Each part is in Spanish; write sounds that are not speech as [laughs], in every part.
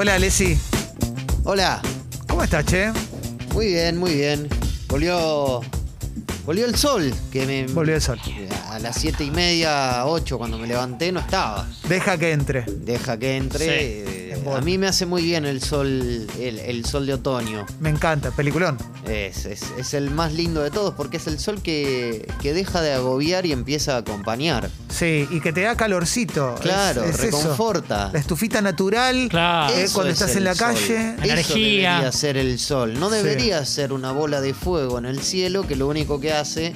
Hola, Lesi. Hola, ¿Cómo estás, che? muy bien, muy bien. Volvió, volvió el sol, que me, Volvió el sol. a las siete y media, ocho, cuando me levanté, no estaba. Deja que entre. Deja que entre. Sí, a mí me hace muy bien el sol, el, el sol de otoño. Me encanta. Peliculón. Es, es- es el más lindo de todos porque es el sol que, que deja de agobiar y empieza a acompañar. Sí, y que te da calorcito. Claro, es eso. reconforta. La estufita natural. Claro. eh, Eso cuando es estás en la sol. calle. Eso Energía. debería ser el sol. No Sí. debería ser una bola de fuego en el cielo que lo único que hace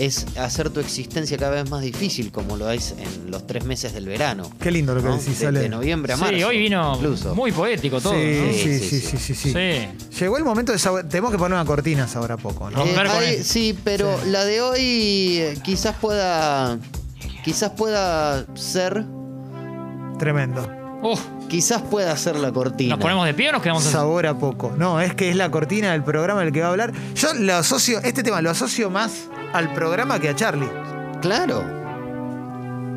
es hacer tu existencia cada vez más difícil, como lo es en los tres meses del verano. Qué lindo lo que ¿no? decís, de, Ale. de noviembre a marzo. Sí, hoy vino incluso. muy poético todo. sí, ¿no? sí, Sí, sí, sí, sí, sí, sí. Sí. Llegó el momento de saber. Tenemos que poner una cortina ahora a poco, ¿no? Hay- él. sí, pero Sí. la de hoy eh, quizás pueda. Quizás pueda ser. Tremendo. Uf, Quizás pueda ser la cortina. ¿nos ponemos de pie o nos quedamos? Sabor a poco. No, es que es la cortina del programa del que va a hablar. Yo lo asocio, este tema lo asocio más al programa que a Charlie. Claro.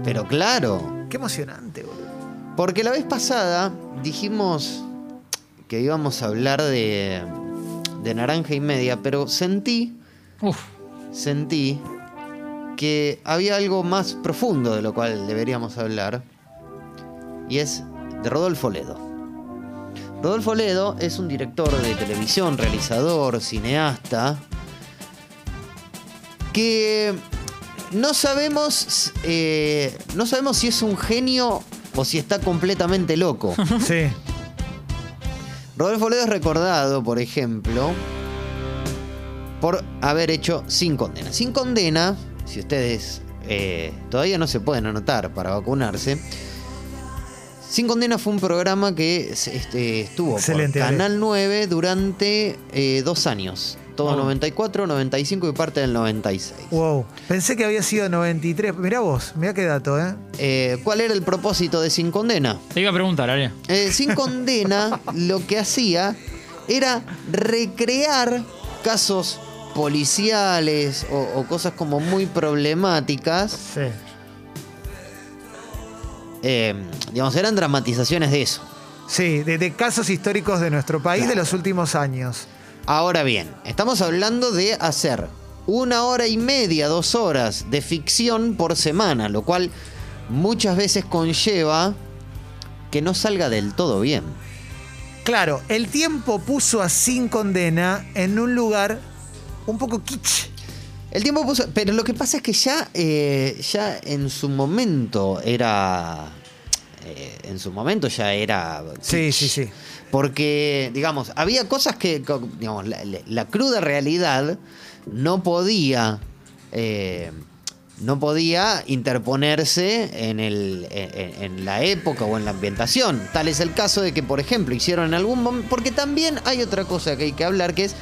Pero claro. Qué emocionante, boludo. Porque la vez pasada dijimos que íbamos a hablar de, de naranja y media, pero sentí, Uf, sentí que había algo más profundo de lo cual deberíamos hablar, y es de Rodolfo Ledo. Rodolfo Ledo es un director de televisión, realizador, cineasta, que no sabemos, eh, no sabemos si es un genio o si está completamente loco. [laughs] Sí. Rodolfo Ledo es recordado, por ejemplo, por haber hecho Sin Condena. Sin Condena, si ustedes eh, todavía no se pueden anotar para vacunarse, Sin Condena fue un programa que este, estuvo Excelente, por. Canal 9 durante eh, dos años. Todo Oh. 94, 95 y parte del 96. Wow. Pensé que había sido 93. Mirá vos, mirá qué dato, ¿eh? Eh, ¿Cuál era el propósito de Sin Condena? te iba a preguntar, Ale. Eh, Sin [laughs] Condena lo que hacía era recrear casos policiales o, o cosas como muy problemáticas. Sí. Eh, digamos, eran dramatizaciones de eso. Sí, de, de casos históricos de nuestro país de los últimos años. Ahora bien, estamos hablando de hacer una hora y media, dos horas de ficción por semana, lo cual muchas veces conlleva que no salga del todo bien. Claro, el tiempo puso a Sin Condena en un lugar un poco kitsch. El tiempo puso. Pero lo que pasa es que ya, eh, ya en su momento era. eh, en su momento ya era. Sí, sí, sí. Porque, digamos, había cosas que. Digamos, la, la- la cruda realidad no podía. eh, no podía interponerse en, el, en, en la época o en la ambientación. Tal es el caso de que, por ejemplo, hicieron en algún momento. Porque también hay otra cosa que hay que hablar, que es,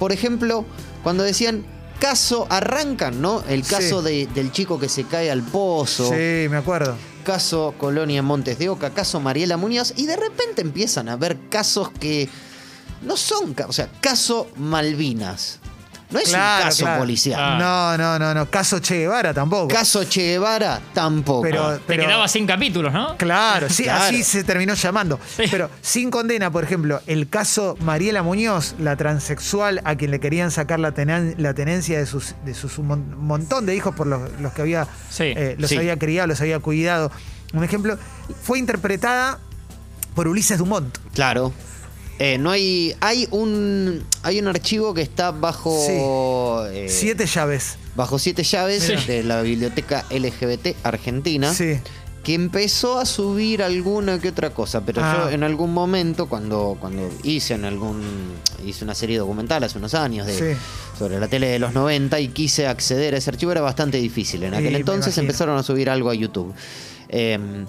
por ejemplo, cuando decían caso, arrancan, ¿no? El caso Sí. de- del chico que se cae al pozo, Sí, me acuerdo. Caso Colonia Montes de Oca, caso Mariela Muñoz, y de repente empiezan a ver casos que no son, o sea, caso Malvinas. No es Claro, un caso claro. policial. Ah. No, no, no, no. Caso Che Guevara tampoco. Caso Che Guevara tampoco. Pero- Te quedaba sin capítulos, ¿no? Claro, sí, Claro. así se terminó llamando. Sí. Pero sin condena, por ejemplo, el caso Mariela Muñoz, la transexual a quien le querían sacar la, tenan- la tenencia de sus, de sus un mon- montón de hijos por los, los que había, Sí, eh, los sí. había criado, los había cuidado. Un ejemplo, fue interpretada por Ulises Dumont. Claro. Eh, no hay. Hay un. Hay un archivo que está bajo. eh, Siete llaves. Bajo siete llaves Sí. de la biblioteca LGBT argentina. Sí. que empezó a subir alguna que otra cosa, pero Ah. yo en algún momento cuando, cuando hice en algún hice una serie documental hace unos años de, sobre la tele de los 90 y quise acceder a ese archivo era bastante difícil. En aquel entonces empezaron a subir algo a YouTube. Em,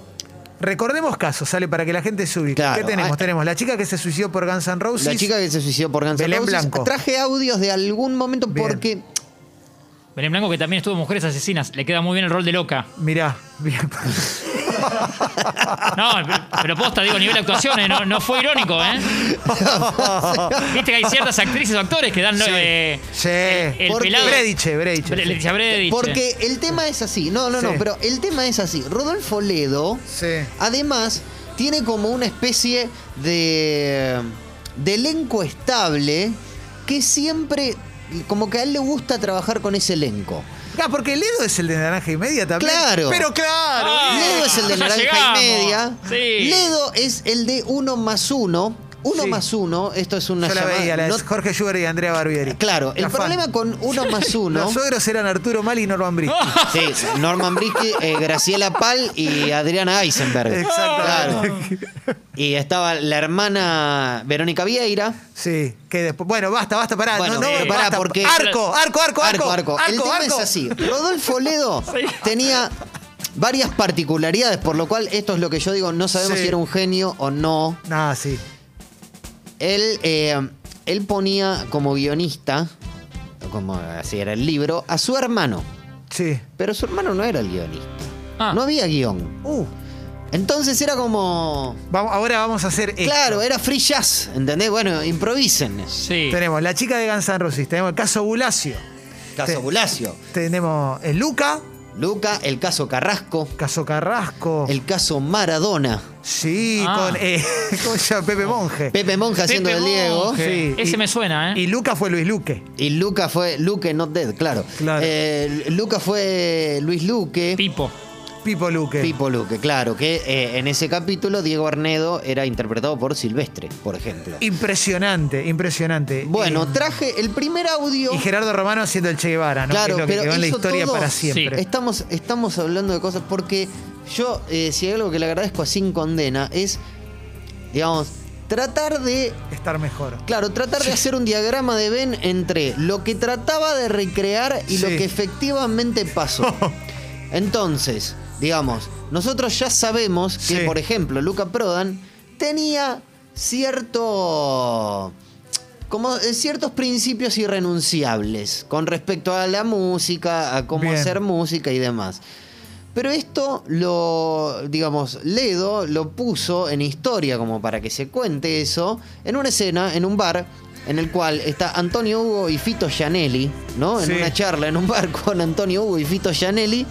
Recordemos casos, sale para que la gente se ubique. Claro. ¿Qué tenemos? Ah, tenemos la chica que se suicidó por Guns N' Roses. la chica que se suicidó por Guns N' Belén Roses. Blanco. Traje audios de algún momento Bien. porque Belén Blanco, que también estuvo en Mujeres Asesinas. Le queda muy bien el rol de loca. Mirá, bien. No, pero, posta, digo, nivel de actuaciones, no, no fue irónico, ¿eh? Viste que hay ciertas actrices o actores que dan Sí. eh, Sí. el Porque- pelado. Brediche, Brediche. Brediche. porque el tema es así. No, no, Sí. no, pero el tema es así. Rodolfo Ledo Sí. Además, tiene como una especie de, de elenco estable que siempre, como que a él le gusta trabajar con ese elenco. Ah, porque Ledo es el de naranja y media también. Claro. Pero claro. Ah. Ledo es el de naranja llegamos. y media. Sí. Ledo es el de uno más uno. Uno Sí. más uno, esto es una Yo la veía, la no- Jorge Schubert y Andrea Barbieri. Claro, el fan. problema con uno [laughs] más uno. Los suegros eran Arturo Mal y Norman Brisky. [laughs] Sí, Norman Brisky, eh, Graciela Pal y Adriana Eisenberg. Exactamente. Claro. Y estaba la hermana Verónica Vieira. Sí, que después. Bueno, basta, basta, pará. Bueno, no, no, eh, pará, basta. porque- Arco, arco, arco, arco. Arco, arco. El tema arco. es así. Rodolfo Ledo [laughs] Sí. tenía varias particularidades, por lo cual esto es lo que yo digo, no sabemos Sí. si era un genio o no. Nah, sí. Él, eh, él ponía como guionista, como así era el libro, a su hermano. Sí. Pero su hermano no era el guionista. Ah. No había guion. Uh, Entonces era como... vamos, ahora vamos a hacer esto. Claro, era free jazz, ¿entendés? Bueno, improvisen. Sí. Tenemos la chica de Guns N' Roses, tenemos el caso Bulacio, Caso. Bulacio. tenemos el Luca, Luca, el caso Carrasco, caso Carrasco. el caso Maradona. Sí, Ah. con eh, [laughs] ¿cómo se llama? Pepe Monje. Pepe Monja haciendo Pepe el Diego. Sí, Ese y- me suena, ¿eh? Y Luca fue Luis Luque. Y Luca fue Luque Not Dead, claro. Claro. Eh, Luca fue Luis Luque. Pipo. Pipo Luque. Pipo Luque, claro, que eh, en ese capítulo Diego Arnedo era interpretado por Silvestre, por ejemplo. Impresionante, impresionante. Bueno, Y- traje el primer audio. Y Gerardo Romano haciendo el Che Guevara, ¿no? Claro, que es lo que pero quedó en la hizo historia todo- para Sí. siempre. Estamos, estamos hablando de cosas porque yo, eh, si hay algo que le agradezco a Sin Condena, es, digamos, tratar de Estar mejor. Claro, tratar de hacer un diagrama de Ben entre lo que trataba de recrear y lo que efectivamente pasó. [laughs] Entonces, digamos, nosotros ya sabemos que, Sí. por ejemplo, Luca Prodan tenía cierto como eh, ciertos principios irrenunciables con respecto a la música, a cómo Bien. hacer música y demás. Pero esto lo, digamos, Ledo lo puso en historia como para que se cuente eso en una escena, en un bar, en el cual está Antonio Hugo y Fito Gianelli, ¿no? En Sí. una charla en un bar [laughs] con Antonio Hugo y Fito Gianelli.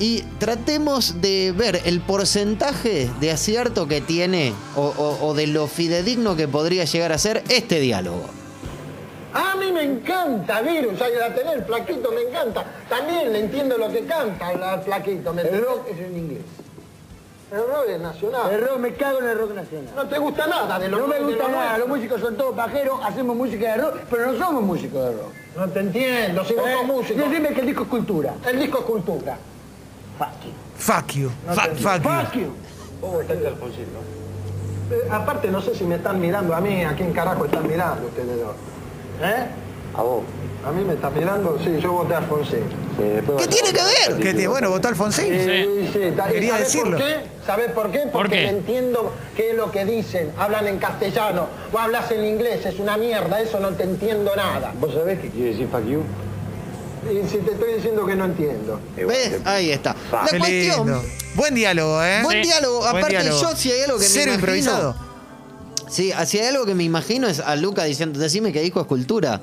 Y tratemos de ver el porcentaje de acierto que tiene o, o- o de lo fidedigno que podría llegar a ser este diálogo. A mí me encanta, Virus, ahí la tener, Flaquito me encanta. También le entiendo lo que canta al Flaquito. ¿me El rock es en inglés. El rock es nacional. El rock, me cago en el rock nacional. No te gusta nada de lo No me gusta nada, nuestro. los músicos son todos pajeros, hacemos música de rock, pero no somos músicos de rock. No te entiendo, si vos Eh, sos músico. Decime que el disco es cultura. El disco es cultura. Fuck you. Fuck you. Fuck you. Fuck you. Fuck you. Oh, está el Alfonsino. Eh, aparte, no sé si me están mirando a mí, a quién carajo están mirando ustedes dos. ¿Eh? A vos. A mí me están mirando, sí, yo voté a Alfonsín. ¿Qué tiene que ver? Que te- bueno, votó Alfonsín. Sí, sí, ta- ¿y Quería sabés decirlo. por qué? ¿Sabés por qué? Porque qué? entiendo qué es lo que dicen. Hablan en castellano o hablas en inglés. Es una mierda, eso no te entiendo nada. ¿Vos sabés qué quiere decir fuck you? Y si te estoy diciendo que no entiendo. ¿Ves? Ahí está. La Qué cuestión, lindo. Buen diálogo, ¿eh? buen Sí. diálogo. Buen Aparte, diálogo. yo si hay algo que Cero me imagino... improvisado. Sí, hay algo que me imagino es a Luca diciendo, decime que disco es cultura.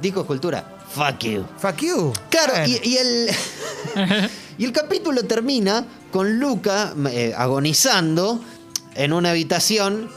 Disco es cultura. Fuck you. Fuck you. Claro, Bueno. y, y el, [laughs] y el capítulo termina con Luca eh, agonizando en una habitación,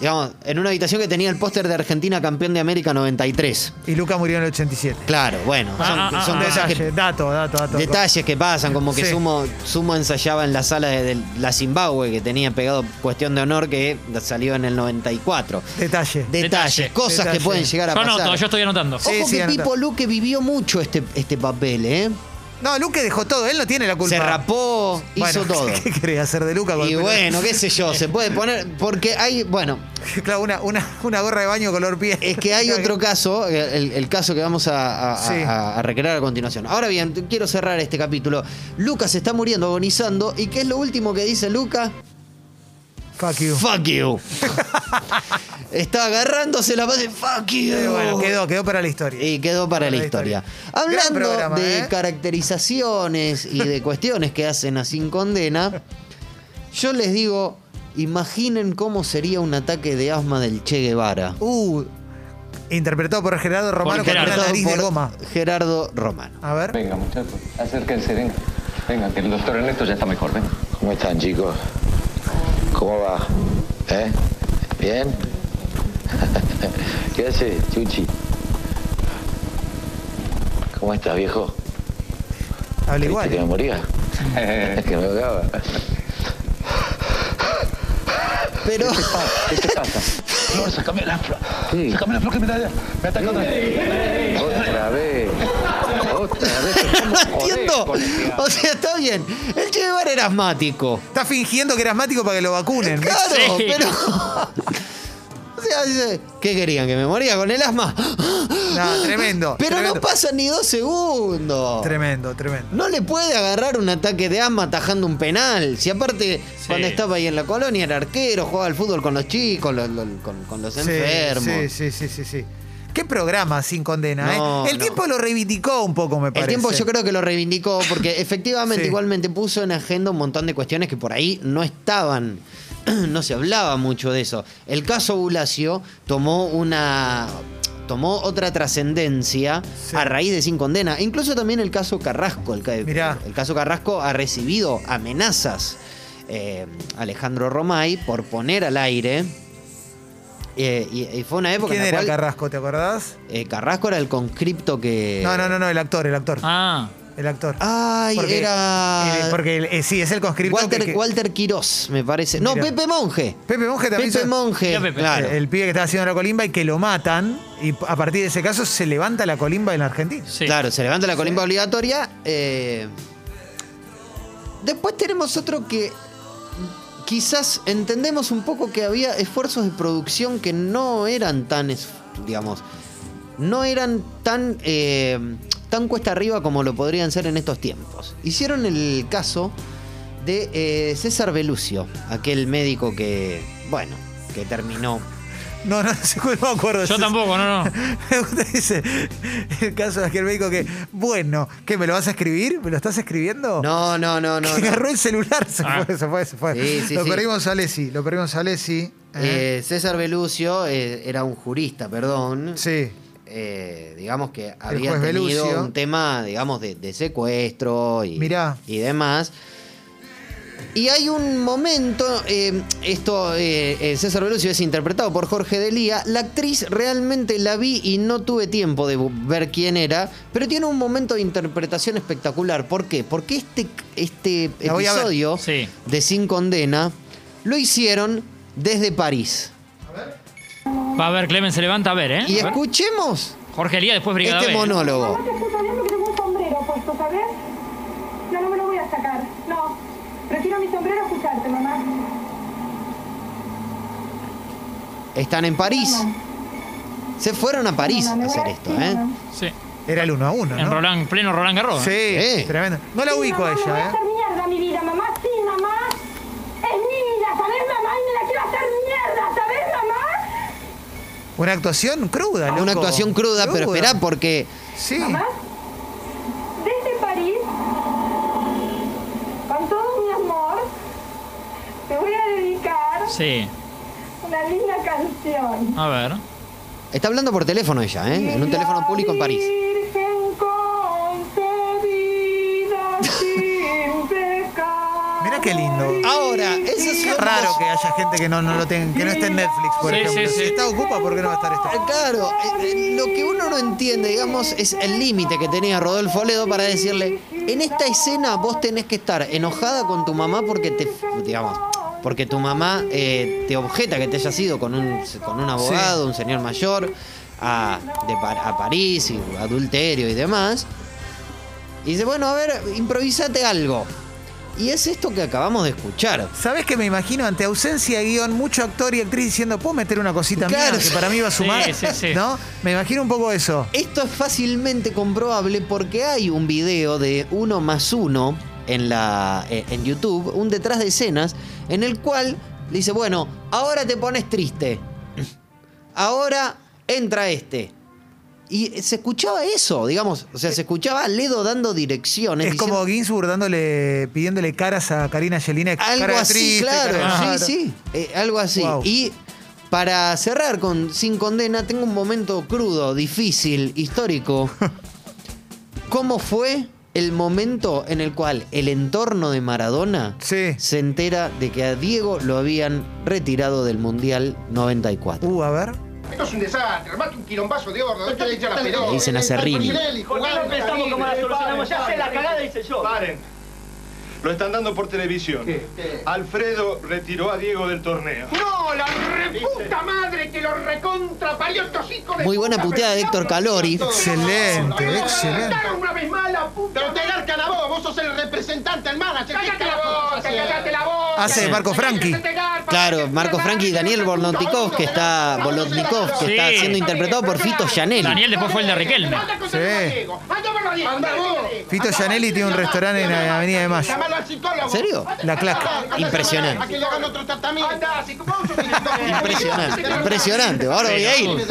digamos, en una habitación que tenía el póster de Argentina campeón de América 93. Y Luca murió en el 87. Claro, bueno, son, Ah, ah, son ah, cosas Detalle, que- dato, dato, dato. detalles que pasan, como que Sí. Sumo, Sumo ensayaba en la sala de, de la Zimbabue, que tenía pegado cuestión de honor que salió en el 94. Detalle. Detalles, Detalle. cosas Detalle. que pueden llegar a Yo pasar. anoto, yo estoy anotando. Ojo Sí, sí, que. Pipo Luque vivió mucho este, este papel, ¿eh? No, Luque dejó todo, él no tiene la culpa. Se rapó, hizo Bueno, [laughs] todo. ¿Qué quería hacer de Luca? con Y el pelo? bueno, [laughs] qué sé yo, se puede poner. Porque hay, bueno, Claro, una, una, una gorra de baño color piel. es que hay [laughs] otro caso, el, el caso que vamos a, a- Sí. a- a recrear a continuación. Ahora bien, quiero cerrar este capítulo. Lucas está muriendo, agonizando. ¿Y qué es lo último que dice Lucas? Fuck you. Fuck you. [laughs] está agarrándose la base. Fuck you. Eh, bueno, quedó, quedó para la historia. Y quedó para Para la la historia. historia. Hablando programa, de ¿eh? caracterizaciones y de cuestiones que hacen a Sin Condena, yo les digo, imaginen cómo sería un ataque de asma del Che Guevara. Uh, interpretado por Gerardo Romano con una Gerardo, nariz de goma. Gerardo Romano. A ver. Venga, muchachos, acérquense, venga. Venga, que el doctor Ernesto ya está mejor, venga. ¿Cómo están, chicos? ¿Cómo va? ¿Eh? ¿Bien? [laughs] ¿Qué haces, Chuchi? ¿Cómo estás, viejo? Habla ¿Creíste igual. que me moría? [laughs] que me ahogaba. Pero. ¿Qué te pasa? ¿Qué te pasa? [laughs] Flor, sacame la flor. Sí. Sacame la flor que me, da, me ataca otra vez. Otra vez. Otra vez. ¿Cómo jodés [laughs] Entiendo. este O sea, está bien. El Che Guevara era asmático. Está fingiendo que era asmático para que lo vacunen. Claro, [laughs] Sí. pero. [laughs] O sea, dice, ¿qué querían? ¿Que me moría con el asma? No, tremendo. Pero tremendo. no pasan ni dos segundos. Tremendo, tremendo. No le puede agarrar un ataque de asma atajando un penal. Si aparte, cuando estaba ahí en la colonia, era arquero, jugaba al fútbol con los chicos, los- los- con, con los Sí, enfermos. Sí, sí, sí, sí, sí. ¿Qué programa sin condena? No, eh? El no. tiempo lo reivindicó un poco, me El parece. tiempo yo creo que lo reivindicó porque [laughs] efectivamente Sí. igualmente puso en agenda un montón de cuestiones que por ahí no estaban, [clears throat] no se hablaba mucho de eso. El caso Bulacio tomó una tomó otra trascendencia Sí. a raíz de sin condena. Incluso también el caso Carrasco. El, Mirá. el caso Carrasco ha recibido amenazas eh, Alejandro Romay por poner al aire. Eh, y, y fue una época ¿Quién en la era cual Carrasco, te acordás? eh, Carrasco era el conscripto que. No, no, no, no, el actor, el actor. Ah, El actor. Ay, Porque- era. porque eh, sí, es el conscripto. Walter, que- Walter Quirós, me parece. No, Mira. Pepe Monge. Pepe Monge también. Pepe hizo- Monge. Mira, Pepe. Claro. El pibe que estaba haciendo la colimba y que lo matan. Y a partir de ese caso se levanta la colimba en la Argentina. sí. Claro, se levanta la colimba obligatoria. eh, Después tenemos otro que quizás entendemos un poco que había esfuerzos de producción que no eran tan, digamos, no eran tan, eh, tan cuesta arriba como lo podrían ser en estos tiempos. Hicieron el caso de eh, César Belucio, aquel médico que, bueno, que terminó No, no, [laughs] no me acuerdo. Yo tampoco, no, no. [laughs] Me gusta ese, el caso de aquel médico que, bueno, ¿qué? ¿Me lo vas a escribir? ¿Me lo estás escribiendo? No, no, no, no. que no. agarró el celular, se Ah. fue, se fue, se fue. Sí, sí, lo sí. perdimos a Alessi, lo perdimos a Alessi. ¿eh? Eh, César Belucio eh, era un jurista, perdón. sí. Eh, digamos que había tenido Belucio. un tema, digamos, de, de secuestro y, Mirá. y demás. Y hay un momento, eh, esto, eh, eh, César Belucio es interpretado por Jorge Delía. La actriz realmente la vi y no tuve tiempo de ver quién era, pero tiene un momento de interpretación espectacular. ¿Por qué? Porque este, este a ver. episodio Sí. de Sin Condena lo hicieron desde París. Va a ver, Clemen se levanta a ver, ¿eh? Y A ver. escuchemos Jorge Elías, después Brigada este B. monólogo. No te escucho bien porque tengo un sombrero puesto, ¿sabes? No, no me lo voy a sacar. No. Prefiero mi sombrero a escucharte, mamá. Están en París. Se fueron a París a hacer esto, ¿eh? mamá. Sí. Era el uno a uno, En ¿no? Roland, pleno Roland Garros. Sí, ¿eh? Sí. tremendo. No la Sí, ubico a mamá, me voy a ella, ¿eh? hacer mierda mi vida, mamá. Sí, mamá. Es mi vida, ¿sabes, mamá? Y me la quiero hacer mierda, ¿sabes, mamá? Una actuación cruda, loco. Una actuación cruda, pero espera porque Sí. Mamá. Desde París, con todo mi amor, te voy a dedicar Sí. una linda canción. A ver. está hablando por teléfono ella, ¿eh? En un teléfono público en París. Mira qué lindo. Ahora, eso es Qué raro que haya gente que no, no lo tenga, que no esté en Netflix, por Sí, ejemplo. sí, sí. Si está ocupa, ¿por qué no va a estar esto? Claro, eh, eh, lo que uno no entiende, digamos, es el límite que tenía Rodolfo Ledo para decirle, en esta escena vos tenés que estar enojada con tu mamá porque te, digamos, porque tu mamá eh, te objeta que te hayas ido con un, con un abogado, un señor mayor, a, de a París, y adulterio y demás. Y dice, bueno, a ver, improvisate algo. Y es esto que acabamos de escuchar. ¿Sabés que me imagino ante ausencia de guion, mucho actor y actriz diciendo, ¿puedo meter una cosita Claro. mía que para mí va a sumar? Sí, sí, sí. ¿No? Me imagino un poco eso. Esto es fácilmente comprobable porque hay un video de uno más uno en, la, eh, en YouTube, un detrás de escenas, en el cual le dice, bueno, ahora te pones triste. Ahora entra este. Y se escuchaba eso, digamos, o sea, se escuchaba a Ledo dando direcciones. Es diciendo- como Ginsburg dándole, pidiéndole caras a Karina Jelinek. algo cara así, triste, claro, cara- sí, sí, eh, algo así. Wow. Y para cerrar con Sin Condena, tengo un momento crudo, difícil, histórico. [laughs] ¿Cómo fue el momento en el cual el entorno de Maradona Sí. se entera de que a Diego lo habían retirado del Mundial 94. Uh, a ver. Esto es un desastre, armate un quilombazo de oro, ¿dónde le echa la pelota? Le dicen a Serrini. ¿Por qué no pensamos cómo la solucionamos? Ya sé, la cagada hice yo. Paren. Lo están dando por televisión. Alfredo retiró a Diego del torneo. ¡No, la reputa madre que lo recontra parió estos hijos de Muy buena puteada de Héctor Calori. Excelente, excelente. una vez más la puta. Pero te garcan a vos, vos sos el representante, el manager. ¡Cállate la boca, cállate la boca! Hace Marco Franchi. Claro, Marco Franchi y Daniel Bolotnikov, que está, Bolotnikov, que está siendo interpretado por Fito Chanel. Daniel después fue el de Riquelme. Sí. Fito Gianelli tiene un restaurante en la Avenida de Mayo. ¿En serio? La claca. Impresionante. Impresionante, impresionante. Ahora voy a ir.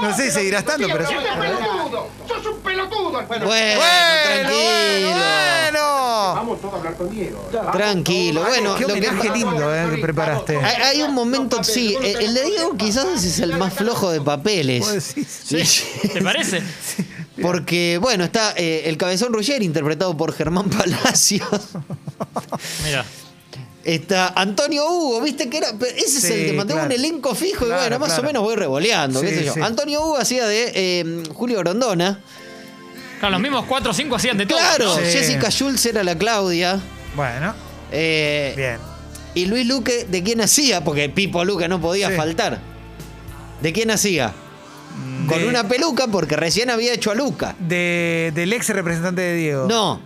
No sé si seguirá estando, pero sí. ¡Sos un pelotudo! ¡Sos un pelotudo! Bueno, Bueno, tranquilo. bueno. Vamos todos a hablar con Diego. Tranquilo. Bueno, Qué lo que lindo eh, que preparaste. Hay, hay un momento, sí, el de Diego quizás es el más flojo de papeles. ¿Te parece? Porque, bueno, está eh, el Cabezón Ruggeri, interpretado por Germán Palacios. Mira. Está Antonio Hugo, viste que era. Ese es el que mantuvo claro. un elenco fijo y bueno, más claro. o menos voy revoleando, qué sé yo. sí. Antonio Hugo hacía de eh, Julio Grondona. Claro, los mismos cuatro o cinco hacían de todo. Claro, Sí. Jessica Schultz era la Claudia. Bueno, eh, bien. y Luis Luque, ¿de quién hacía? Porque Pipo Luque no podía Sí. faltar. ¿De quién hacía? Con una peluca porque recién había hecho a Luca. De, del ex representante de Diego. No.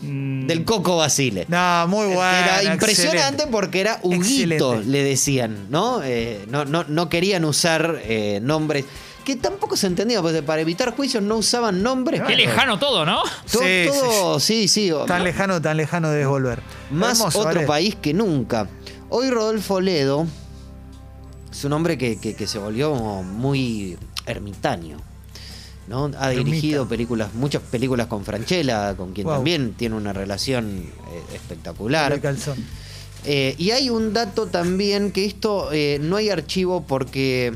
Del Coco Basile. No, muy bueno. era impresionante excelente. porque era Huguito, Excelente. le decían, ¿no? Eh, no, no, no querían usar eh, nombres. Que tampoco se entendía, porque para evitar juicios no usaban nombres. Qué lejano todo, ¿no? Todo, Sí, sí, todo- sí, sí. Tan lejano, tan lejano de volver. Más Hermoso, otro ¿vale? país que nunca. Hoy Rodolfo Ledo es un hombre que, que- que se volvió muy ermitaño. ¿No? Ha dirigido películas, muchas películas con Franchella, con quien Wow. también tiene una relación eh, espectacular. Calzón. Eh, y hay un dato también que esto eh, no hay archivo porque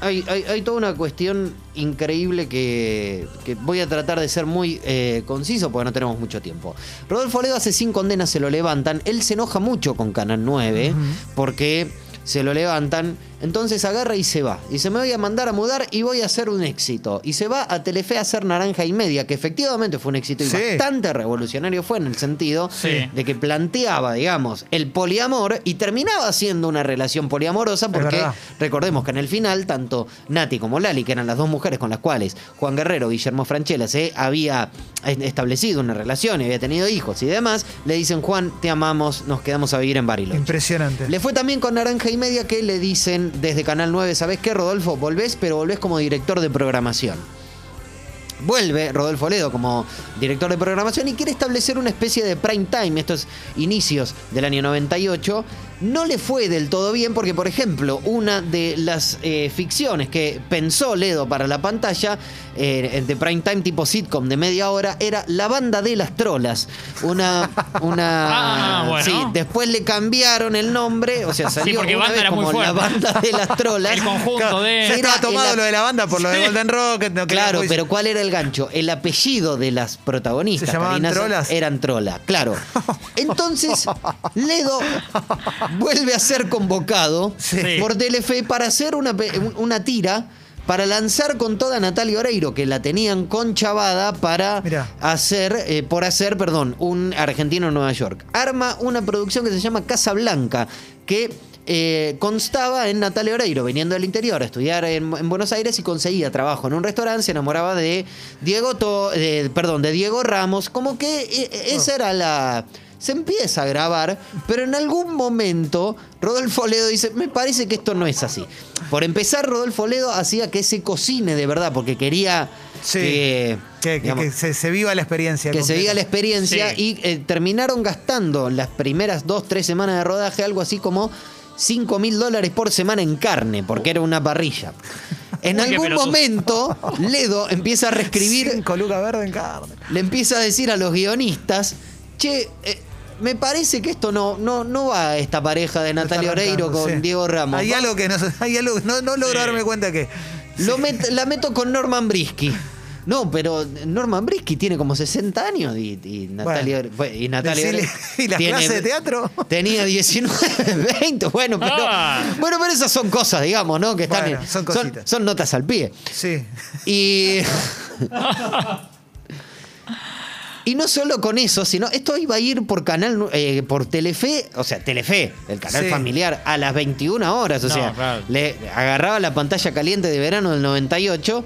hay, hay- hay toda una cuestión increíble que, que voy a tratar de ser muy eh, conciso porque no tenemos mucho tiempo. Rodolfo Ledo hace sin condenas se lo levantan. Él se enoja mucho con Canal 9 porque se lo levantan. Entonces agarra y se va. Dice, me voy a mandar a mudar y voy a hacer un éxito. Y se va a Telefe a hacer Naranja y Media, que efectivamente fue un éxito y Sí. bastante revolucionario fue en el sentido Sí. de que planteaba, digamos, el poliamor y terminaba siendo una relación poliamorosa porque recordemos que en el final tanto Nati como Lali, que eran las dos mujeres con las cuales Juan Guerrero, Guillermo Franchella se había establecido una relación y había tenido hijos y demás, le dicen, "Juan, te amamos, nos quedamos a vivir en Bariloche." Impresionante. Le fue también con Naranja y Media que le dicen desde Canal 9, ¿sabes qué, Rodolfo? Volvés, pero volvés como director de programación. Vuelve Rodolfo Ledo como director de programación y quiere establecer una especie de prime time, estos inicios del año 98. No le fue del todo bien porque, por ejemplo, una de las eh, ficciones que pensó Ledo para la pantalla eh, de prime time tipo sitcom de media hora era La Banda de las Trolas. Una... una [laughs] Ah, bueno. Sí, después le cambiaron el nombre, o sea, salió porque una banda vez era muy La. Banda de las Trolas. [laughs] El conjunto de. Ya estaba tomado el- lo de la banda por lo de Sí. Golden Rocket. no Claro, pero ¿cuál era el gancho? El apellido de las protagonistas. ¿Se llamaban trolas? Eran trola, claro. [laughs] Entonces, Ledo vuelve a ser convocado Sí. por Telefe para hacer una, una tira para lanzar con toda Natalia Oreiro, que la tenían conchavada para Mirá. hacer, eh, por hacer, perdón, un argentino en Nueva York. Arma una producción que se llama Casa Blanca, que eh, constaba en Natalia Oreiro, viniendo del interior a estudiar en, en Buenos Aires y conseguía trabajo en un restaurante, se enamoraba de Diego, To- de- perdón, de Diego Ramos, como que eh, esa era la... Se empieza a grabar, pero en algún momento Rodolfo Ledo dice, me parece que esto no es así. Por empezar, Rodolfo Ledo hacía que se cocine de verdad, porque quería Sí. que, Que, que- digamos, que se, se viva la experiencia. que se diga la experiencia Sí. y eh, terminaron gastando las primeras dos, tres semanas de rodaje algo así como 5 mil dólares por semana en carne, porque era una parrilla. En [laughs] Uy, algún momento, Ledo empieza a reescribir, Cinco lucas verde en carne. le empieza a decir a los guionistas, che, eh, me parece que esto no, no, no va a esta pareja de Natalia Oreiro con sí. Diego Ramos. Hay Va- algo que no, hay algo, no, no logro Sí. darme cuenta que. Lo met- la meto con Norman Brisky. No, pero Norman Brisky tiene como 60 años y, y Natalia, fue- y Natalia Decile, [laughs] ¿y las tiene- clases de teatro? Tenía 19, 20, [laughs] bueno, pero Ah. bueno, pero esas son cosas, digamos, ¿no? Que están Bueno, son, cositas. son notas al pie. Sí. Y. [laughs] Y no solo con eso, sino esto iba a ir por canal, eh, por Telefe, o sea, Telefe, el canal Sí. familiar, a las 21 horas. O No, sea, claro. le agarraba la pantalla caliente de verano del 98.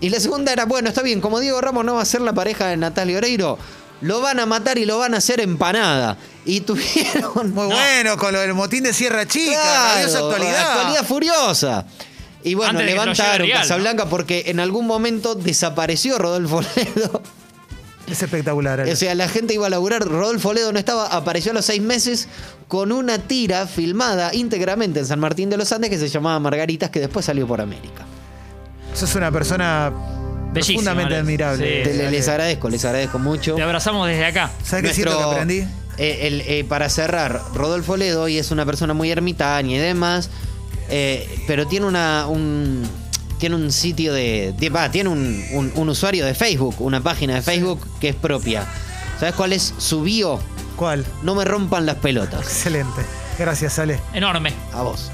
Y la segunda era, bueno, está bien, como Diego Ramos no va a ser la pareja de Natalia Oreiro, lo van a matar y lo van a hacer empanada. Y [laughs] tuvieron. Muy bueno, con lo del motín de Sierra Chica, Claro, actualidad. actualidad furiosa. Y bueno, Antes levantaron Casablanca porque en algún momento desapareció Rodolfo Ledo. Es espectacular. Ale. O sea, la gente iba a laburar, Rodolfo Ledo no estaba, apareció a los seis meses con una tira filmada íntegramente en San Martín de los Andes que se llamaba Margaritas, que después salió por América. Sos una persona Bellísimo, profundamente admirable. Sí, Te- sí, les, agradezco, les agradezco mucho. Te abrazamos desde acá. ¿Sabes qué siento que aprendí? eh, el, eh, para cerrar, Rodolfo Ledo y es una persona muy ermitaña y demás, eh, pero tiene una un tiene un sitio de, de- va, tiene un, un- un usuario de Facebook, una página de Facebook que es propia. ¿Sabes cuál es su bio? ¿Cuál? No me rompan las pelotas. Excelente. Gracias, Ale. Enorme. A vos.